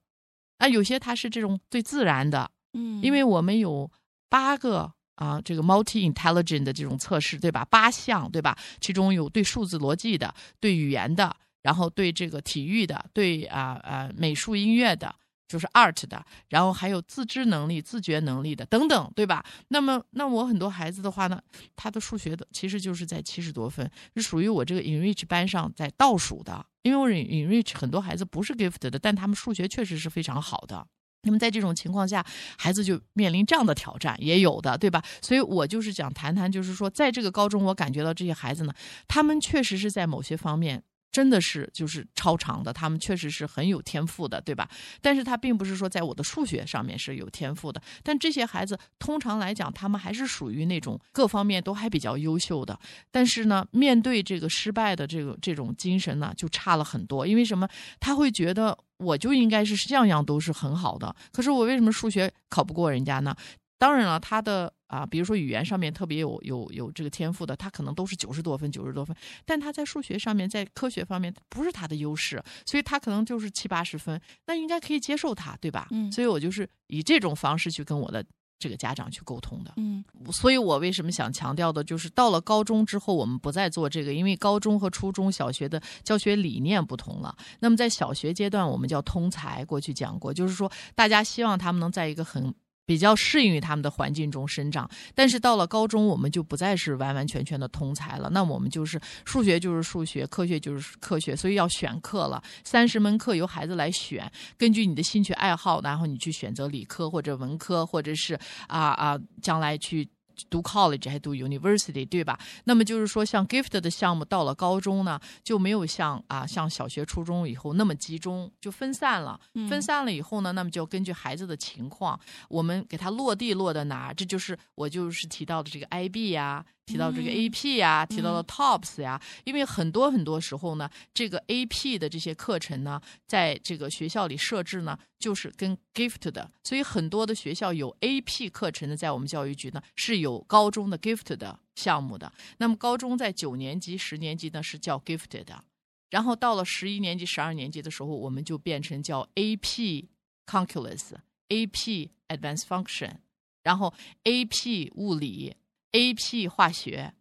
啊，有些他是这种最自然的，嗯，因为我们有八个啊，这个 multi intelligent 的这种测试，对吧？八项，对吧？其中有对数字逻辑的，对语言的，然后对这个体育的，对啊啊美术音乐的。就是 art 的，然后还有自知能力、自觉能力的等等，对吧？那么，那我很多孩子的话呢，他的数学的其实就是在七十多分，是属于我这个 enrich 班上在倒数的。因为我 enrich 很多孩子不是 gift 的，但他们数学确实是非常好的。那么在这种情况下，孩子就面临这样的挑战，也有的，对吧？所以我就是想谈谈，就是说，在这个高中，我感觉到这些孩子呢，他们确实是在某些方面。真的是就是超常的，他们确实是很有天赋的，对吧？但是他并不是说在我的数学上面是有天赋的。但这些孩子通常来讲，他们还是属于那种各方面都还比较优秀的。但是呢，面对这个失败的这个这种精神呢，就差了很多。因为什么？他会觉得我就应该是样样都是很好的，可是我为什么数学考不过人家呢？当然了，他的啊，比如说语言上面特别有有有这个天赋的，他可能都是九十多分、九十多分，但他在数学上面、在科学方面不是他的优势，所以他可能就是七八十分，那应该可以接受他，对吧？嗯，所以我就是以这种方式去跟我的这个家长去沟通的。嗯，所以我为什么想强调的，就是到了高中之后，我们不再做这个，因为高中和初中小学的教学理念不同了。那么在小学阶段，我们叫通才，过去讲过，就是说大家希望他们能在一个很。比较适应于他们的环境中生长，但是到了高中，我们就不再是完完全全的通才了。那我们就是数学就是数学，科学就是科学，所以要选课了。三十门课由孩子来选，根据你的兴趣爱好，然后你去选择理科或者文科，或者是啊啊，将来去。读 college 还读 university 对吧？那么就是说，像 gift 的项目到了高中呢，就没有像啊像小学、初中以后那么集中，就分散了。分散了以后呢，那么就根据孩子的情况，我们给他落地落到哪儿？这就是我就是提到的这个 IB 呀。提到这个 AP 呀，提到了 TOPS 呀，因为很多很多时候呢，这个 AP 的这些课程呢，在这个学校里设置呢，就是跟 gift 的，所以很多的学校有 AP 课程的，在我们教育局呢是有高中的 gift 的项目的。那么高中在九年级、十年级呢是叫 gift 的，然后到了十一年级、十二年级的时候，我们就变成叫 AP calculus、AP advanced function，然后 AP 物理。A.P. 化学，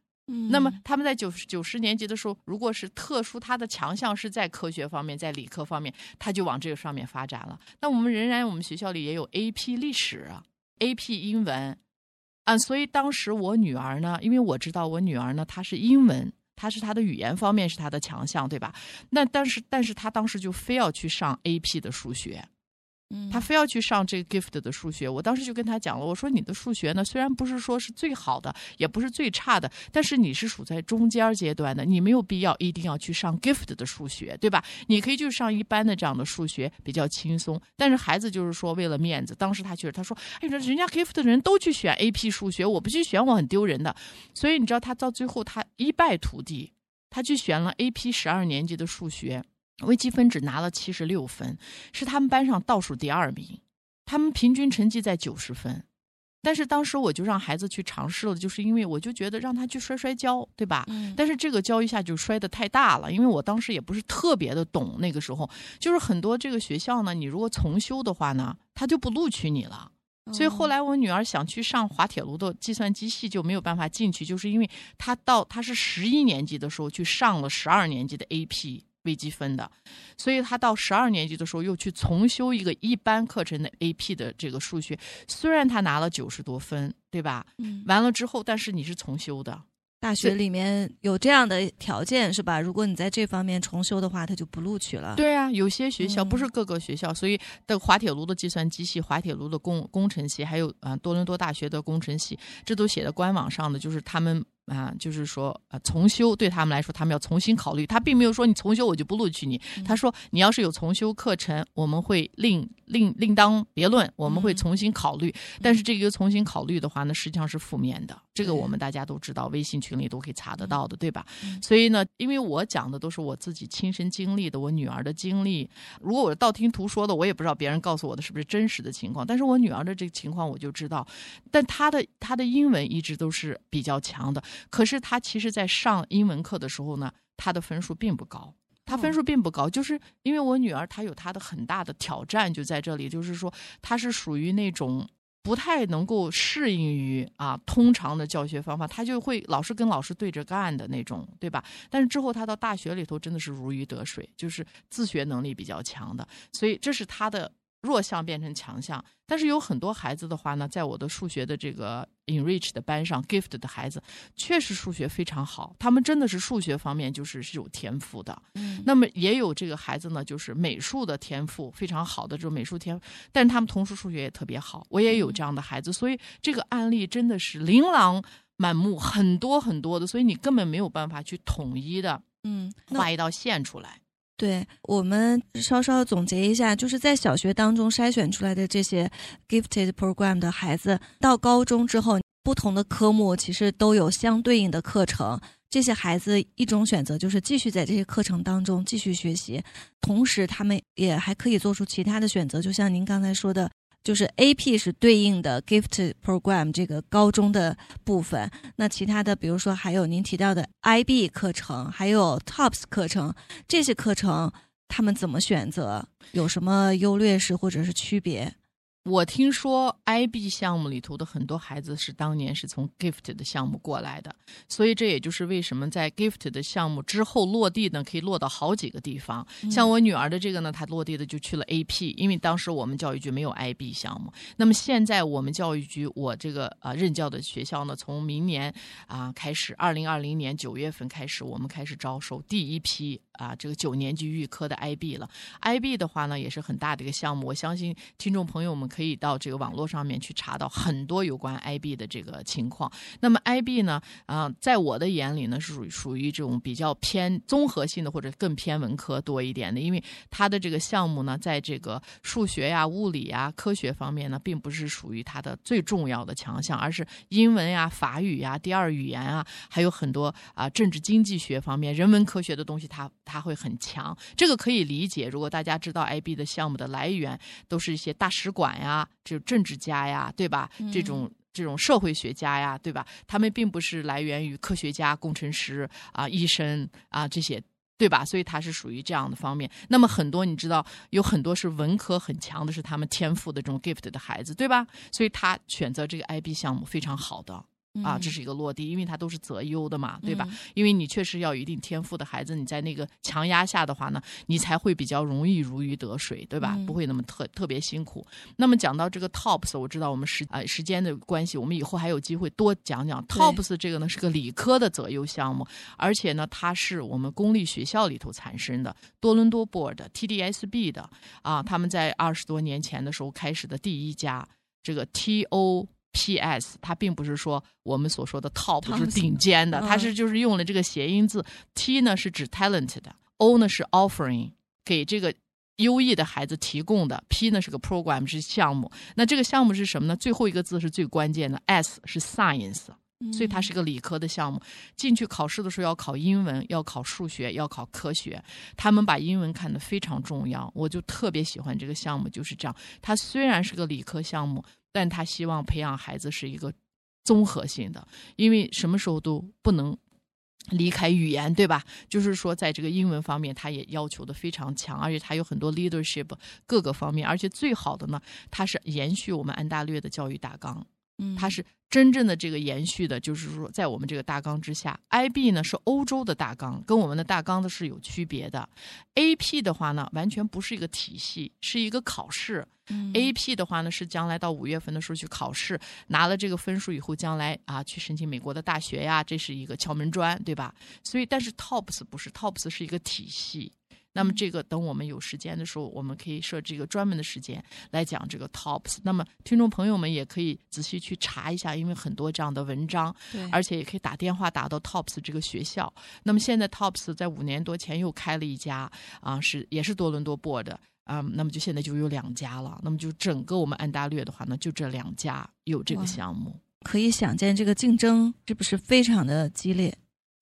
那么他们在九九十年级的时候，如果是特殊，他的强项是在科学方面，在理科方面，他就往这个上面发展了。那我们仍然，我们学校里也有 A.P. 历史、A.P. 英文啊。所以当时我女儿呢，因为我知道我女儿呢，她是英文，她是她的语言方面是她的强项，对吧？那但是，但是她当时就非要去上 A.P. 的数学。他非要去上这个 gift 的数学，我当时就跟他讲了，我说你的数学呢，虽然不是说是最好的，也不是最差的，但是你是处在中间阶段的，你没有必要一定要去上 gift 的数学，对吧？你可以就上一般的这样的数学，比较轻松。但是孩子就是说为了面子，当时他觉得他说，哎，说人家 gift 的人都去选 AP 数学，我不去选我很丢人的。所以你知道他到最后他一败涂地，他去选了 AP 十二年级的数学。微积分只拿了七十六分，是他们班上倒数第二名。他们平均成绩在九十分，但是当时我就让孩子去尝试了，就是因为我就觉得让他去摔摔跤，对吧？嗯。但是这个跤一下就摔得太大了，因为我当时也不是特别的懂。那个时候，就是很多这个学校呢，你如果重修的话呢，他就不录取你了。所以后来我女儿想去上滑铁卢的计算机系，就没有办法进去，就是因为她到她是十一年级的时候去上了十二年级的 AP。微积分的，所以他到十二年级的时候又去重修一个一般课程的 AP 的这个数学，虽然他拿了九十多分，对吧？嗯，完了之后，但是你是重修的。大学里面有这样的条件是吧？如果你在这方面重修的话，他就不录取了。对啊，有些学校不是各个学校，所以的滑铁卢的计算机系、滑铁卢的工工程系，还有啊多伦多大学的工程系，这都写在官网上的，就是他们。啊，就是说，呃，重修对他们来说，他们要重新考虑。他并没有说你重修我就不录取你。他说你要是有重修课程，我们会另另另当别论，我们会重新考虑。但是这个重新考虑的话呢，实际上是负面的。这个我们大家都知道，微信群里都可以查得到的，对吧？所以呢，因为我讲的都是我自己亲身经历的，我女儿的经历。如果我道听途说的，我也不知道别人告诉我的是不是真实的情况。但是我女儿的这个情况我就知道，但她的她的英文一直都是比较强的。可是她其实，在上英文课的时候呢，她的分数并不高。她分数并不高，就是因为我女儿她有她的很大的挑战就在这里，就是说她是属于那种不太能够适应于啊通常的教学方法，他就会老是跟老师对着干的那种，对吧？但是之后他到大学里头真的是如鱼得水，就是自学能力比较强的，所以这是他的。弱项变成强项，但是有很多孩子的话呢，在我的数学的这个 enrich 的班上，gift 的孩子确实数学非常好，他们真的是数学方面就是是有天赋的。嗯，那么也有这个孩子呢，就是美术的天赋非常好的这种美术天赋，但是他们同时数学也特别好。我也有这样的孩子，所以这个案例真的是琳琅满目，很多很多的，所以你根本没有办法去统一的，嗯，画一道线出来。对我们稍稍总结一下，就是在小学当中筛选出来的这些 gifted program 的孩子，到高中之后，不同的科目其实都有相对应的课程。这些孩子一种选择就是继续在这些课程当中继续学习，同时他们也还可以做出其他的选择，就像您刚才说的。就是 AP 是对应的 Gift Program 这个高中的部分，那其他的比如说还有您提到的 IB 课程，还有 TOPS 课程，这些课程他们怎么选择？有什么优劣势或者是区别？我听说 IB 项目里头的很多孩子是当年是从 Gift 的项目过来的，所以这也就是为什么在 Gift 的项目之后落地呢，可以落到好几个地方。像我女儿的这个呢，她落地的就去了 AP，因为当时我们教育局没有 IB 项目。那么现在我们教育局，我这个呃任教的学校呢，从明年啊开始，二零二零年九月份开始，我们开始招收第一批啊这个九年级预科的 IB 了。IB 的话呢，也是很大的一个项目，我相信听众朋友们。可以到这个网络上面去查到很多有关 IB 的这个情况。那么 IB 呢，啊、在我的眼里呢，是属于属于这种比较偏综合性的或者更偏文科多一点的，因为它的这个项目呢，在这个数学呀、物理呀、科学方面呢，并不是属于它的最重要的强项，而是英文呀、法语呀、第二语言啊，还有很多啊、政治经济学方面、人文科学的东西它，它会很强。这个可以理解。如果大家知道 IB 的项目的来源，都是一些大使馆呀、这政治家呀，对吧？这种。这种社会学家呀，对吧？他们并不是来源于科学家、工程师啊、医生啊这些，对吧？所以他是属于这样的方面。那么很多你知道，有很多是文科很强的，是他们天赋的这种 gift 的孩子，对吧？所以他选择这个 IB 项目非常好的。啊，这是一个落地，因为它都是择优的嘛，对吧？因为你确实要有一定天赋的孩子，你在那个强压下的话呢，你才会比较容易如鱼得水，对吧？嗯不会那么特特别辛苦。那么讲到这个 TOPS，我知道我们时啊、时间的关系，我们以后还有机会多讲讲 TOPS 这个呢是个理科的择优项目，而且呢它是我们公立学校里头产生的，多伦多 Board TDSB 的啊，他们在二十多年前的时候开始的第一家这个 TO。P.S. 它并不是说我们所说的 top 是顶尖的，嗯它是就是用了这个谐音字，T 呢是指 talent 的，O 呢是 offering 给这个优异的孩子提供的，P 呢是个 program 是项目。那这个项目是什么呢？最后一个字是最关键的，S 是 science。所以它是个理科的项目。进去考试的时候要考英文，要考数学，要考科学。他们把英文看得非常重要，我就特别喜欢这个项目，就是这样。它虽然是个理科项目，但他希望培养孩子是一个综合性的，因为什么时候都不能。离开语言，对吧？就是说，在这个英文方面，他也要求的非常强，而且他有很多 leadership 各个方面，而且最好的呢，他是延续我们安大略的教育大纲。嗯它是真正的这个延续的，就是说在我们这个大纲之下，IB 呢是欧洲的大纲，跟我们的大纲的是有区别的。AP 的话呢，完全不是一个体系，是一个考试。嗯 AP 的话呢，是将来到五月份的时候去考试，拿了这个分数以后，将来啊去申请美国的大学呀，这是一个敲门砖，对吧？所以，但是 TOPS 不是，TOPS 是一个体系。那么这个等我们有时间的时候，我们可以设置一个专门的时间来讲这个 TOPS。那么听众朋友们也可以仔细去查一下，因为很多这样的文章，对而且也可以打电话打到 TOPS 这个学校。那么现在 TOPS 在五年多前又开了一家啊，是也是多伦多 Board 啊、那么就现在就有两家了。那么就整个我们安大略的话呢，就这两家有这个项目。可以想见这个竞争是不是非常的激烈？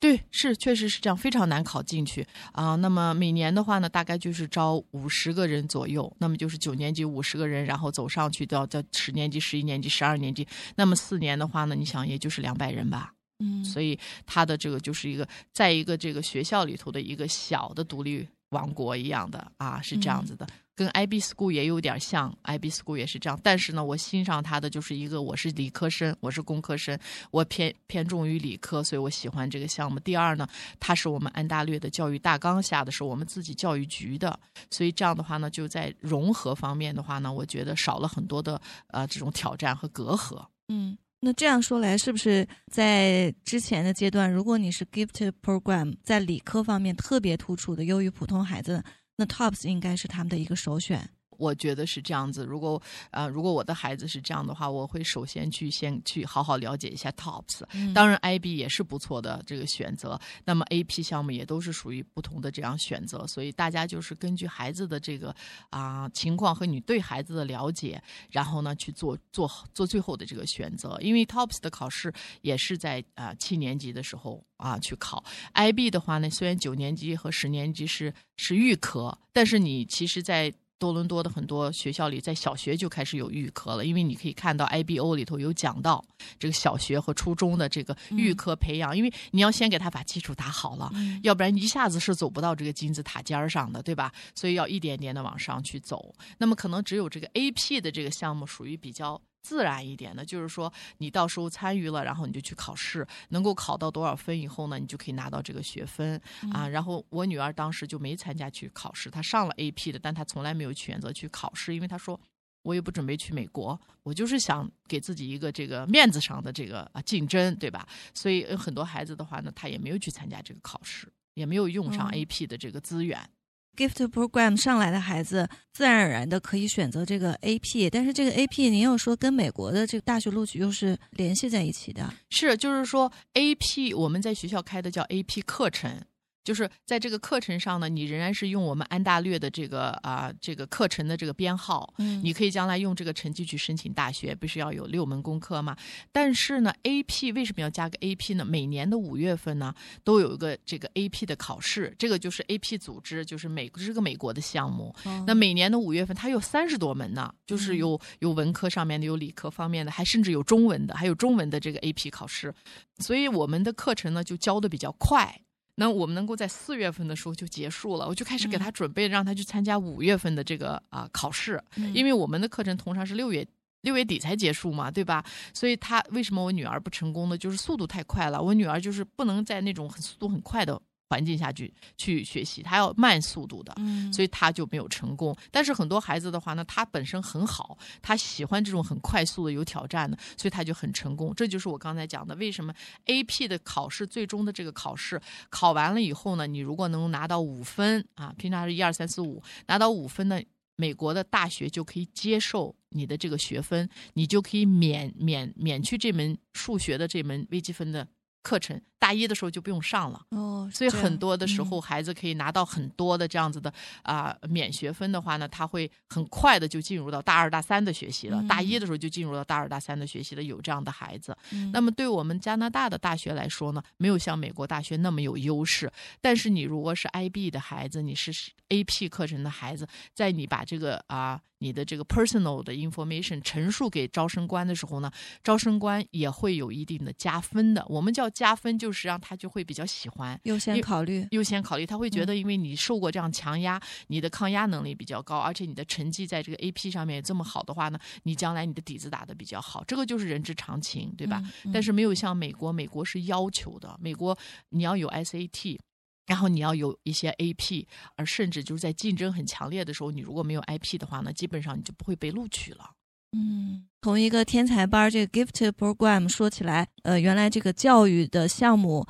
对，是确实是这样，非常难考进去啊、那么每年的话呢，大概就是招五十个人左右，那么就是九年级五十个人，然后走上去到到十年级、十一年级、十二年级，那么四年的话呢，你想也就是两百人吧。嗯所以他的这个就是一个在一个这个学校里头的一个小的独立王国一样的啊，是这样子的。跟 IB School 也有点像，IB School 也是这样，但是呢，我欣赏他的就是一个我是理科生，我是工科生，我偏偏重于理科，所以我喜欢这个项目。第二呢，它是我们安大略的教育大纲下的，是我们自己教育局的，所以这样的话呢，就在融合方面的话呢，我觉得少了很多的呃这种挑战和隔阂。嗯，那这样说来，是不是在之前的阶段，如果你是 gifted program 在理科方面特别突出的，优于普通孩子，那 TOPS 应该是他们的一个首选。我觉得是这样子。如果呃，如果我的孩子是这样的话，我会首先去先去好好了解一下 TOPS。嗯当然，IB 也是不错的这个选择。那么 AP 项目也都是属于不同的这样选择，所以大家就是根据孩子的这个啊、情况和你对孩子的了解，然后呢去做做做最后的这个选择。因为 TOPS 的考试也是在啊、七年级的时候啊去考，IB 的话呢，虽然九年级和十年级是是预科，但是你其实在多伦多的很多学校里，在小学就开始有预科了，因为你可以看到 IBO 里头有讲到这个小学和初中的这个预科培养，因为你要先给他把基础打好了，嗯要不然一下子是走不到这个金字塔尖儿上的，对吧？所以要一点点的往上去走。那么可能只有这个 AP 的这个项目属于比较。自然一点的，就是说你到时候参与了，然后你就去考试，能够考到多少分以后呢，你就可以拿到这个学分、啊。然后我女儿当时就没参加去考试，她上了 AP 的，但她从来没有选择去考试，因为她说我也不准备去美国，我就是想给自己一个这个面子上的这个啊竞争，对吧？所以有很多孩子的话呢，他也没有去参加这个考试，也没有用上哦 AP 的这个资源。Gift Program 上来的孩子，自然而然的可以选择这个 AP，但是这个 AP 您又说跟美国的这个大学录取又是联系在一起的。是，就是说 AP 我们在学校开的叫 AP 课程。就是在这个课程上呢，你仍然是用我们安大略的这个啊这个课程的这个编号，嗯你可以将来用这个成绩去申请大学，必须要有六门功课嘛？但是呢，AP 为什么要加个 AP 呢？每年的五月份呢，都有一个这个 AP 的考试，这个就是 AP 组织，就是美这是个美国的项目。那每年的五月份，它有三十多门呢，就是有有文科上面的，有理科方面的，还甚至有中文的，还有中文的这个 AP 考试。所以我们的课程呢就教的比较快。那我们能够在四月份的时候就结束了，我就开始给他准备，让他去参加五月份的这个啊、考试，因为我们的课程通常是六月六月底才结束嘛，对吧？所以他为什么我女儿不成功呢？就是速度太快了，我女儿就是不能在那种很速度很快的环境下去去学习，他要慢速度的。嗯所以他就没有成功。但是很多孩子的话呢，他本身很好，他喜欢这种很快速的、有挑战的，所以他就很成功。这就是我刚才讲的，为什么 AP 的考试最终的这个考试考完了以后呢，你如果能拿到五分啊，平常是一二三四五，拿到五分呢。美国的大学就可以接受你的这个学分，你就可以免免免去这门数学的这门微积分的课程，大一的时候就不用上了。哦，所以很多的时嗯候，孩子可以拿到很多的这样子的啊、免学分的话呢，他会很快的就进入到大二、大三的学习了。大一的时候就进入到大二、大三的学习了，有这样的孩子。嗯那么对我们加拿大的大学来说呢，没有像美国大学那么有优势。但是你如果是 IB 的孩子，你是 AP 课程的孩子，在你把这个啊、你的这个 personal 的 information 陈述给招生官的时候呢，招生官也会有一定的加分的。我们叫加分，就是让他就会比较喜欢。优先考虑。优先考虑，他会觉得，因为你受过这样强压，你的抗压能力比较高，而且你的成绩在这个 AP 上面也这么好的话呢，你将来你的底子打得比较好，这个就是人之常情，对吧？嗯但是没有像美国，美国是要求的，美国你要有 SAT。然后你要有一些 AP，而甚至就是在竞争很强烈的时候，你如果没有 IP 的话呢，基本上你就不会被录取了。嗯，从一个天才班这个 gifted Program 说起来，呃，原来这个教育的项目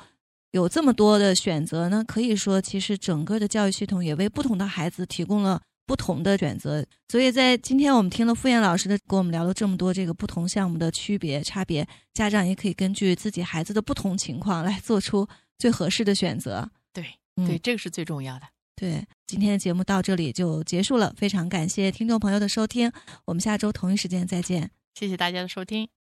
有这么多的选择呢，可以说其实整个的教育系统也为不同的孩子提供了不同的选择。所以在今天我们听了傅燕老师的跟我们聊了这么多这个不同项目的区别差别，家长也可以根据自己孩子的不同情况来做出最合适的选择。对，嗯对，这个是最重要的。对，今天的节目到这里就结束了，非常感谢听众朋友的收听，我们下周同一时间再见。谢谢大家的收听。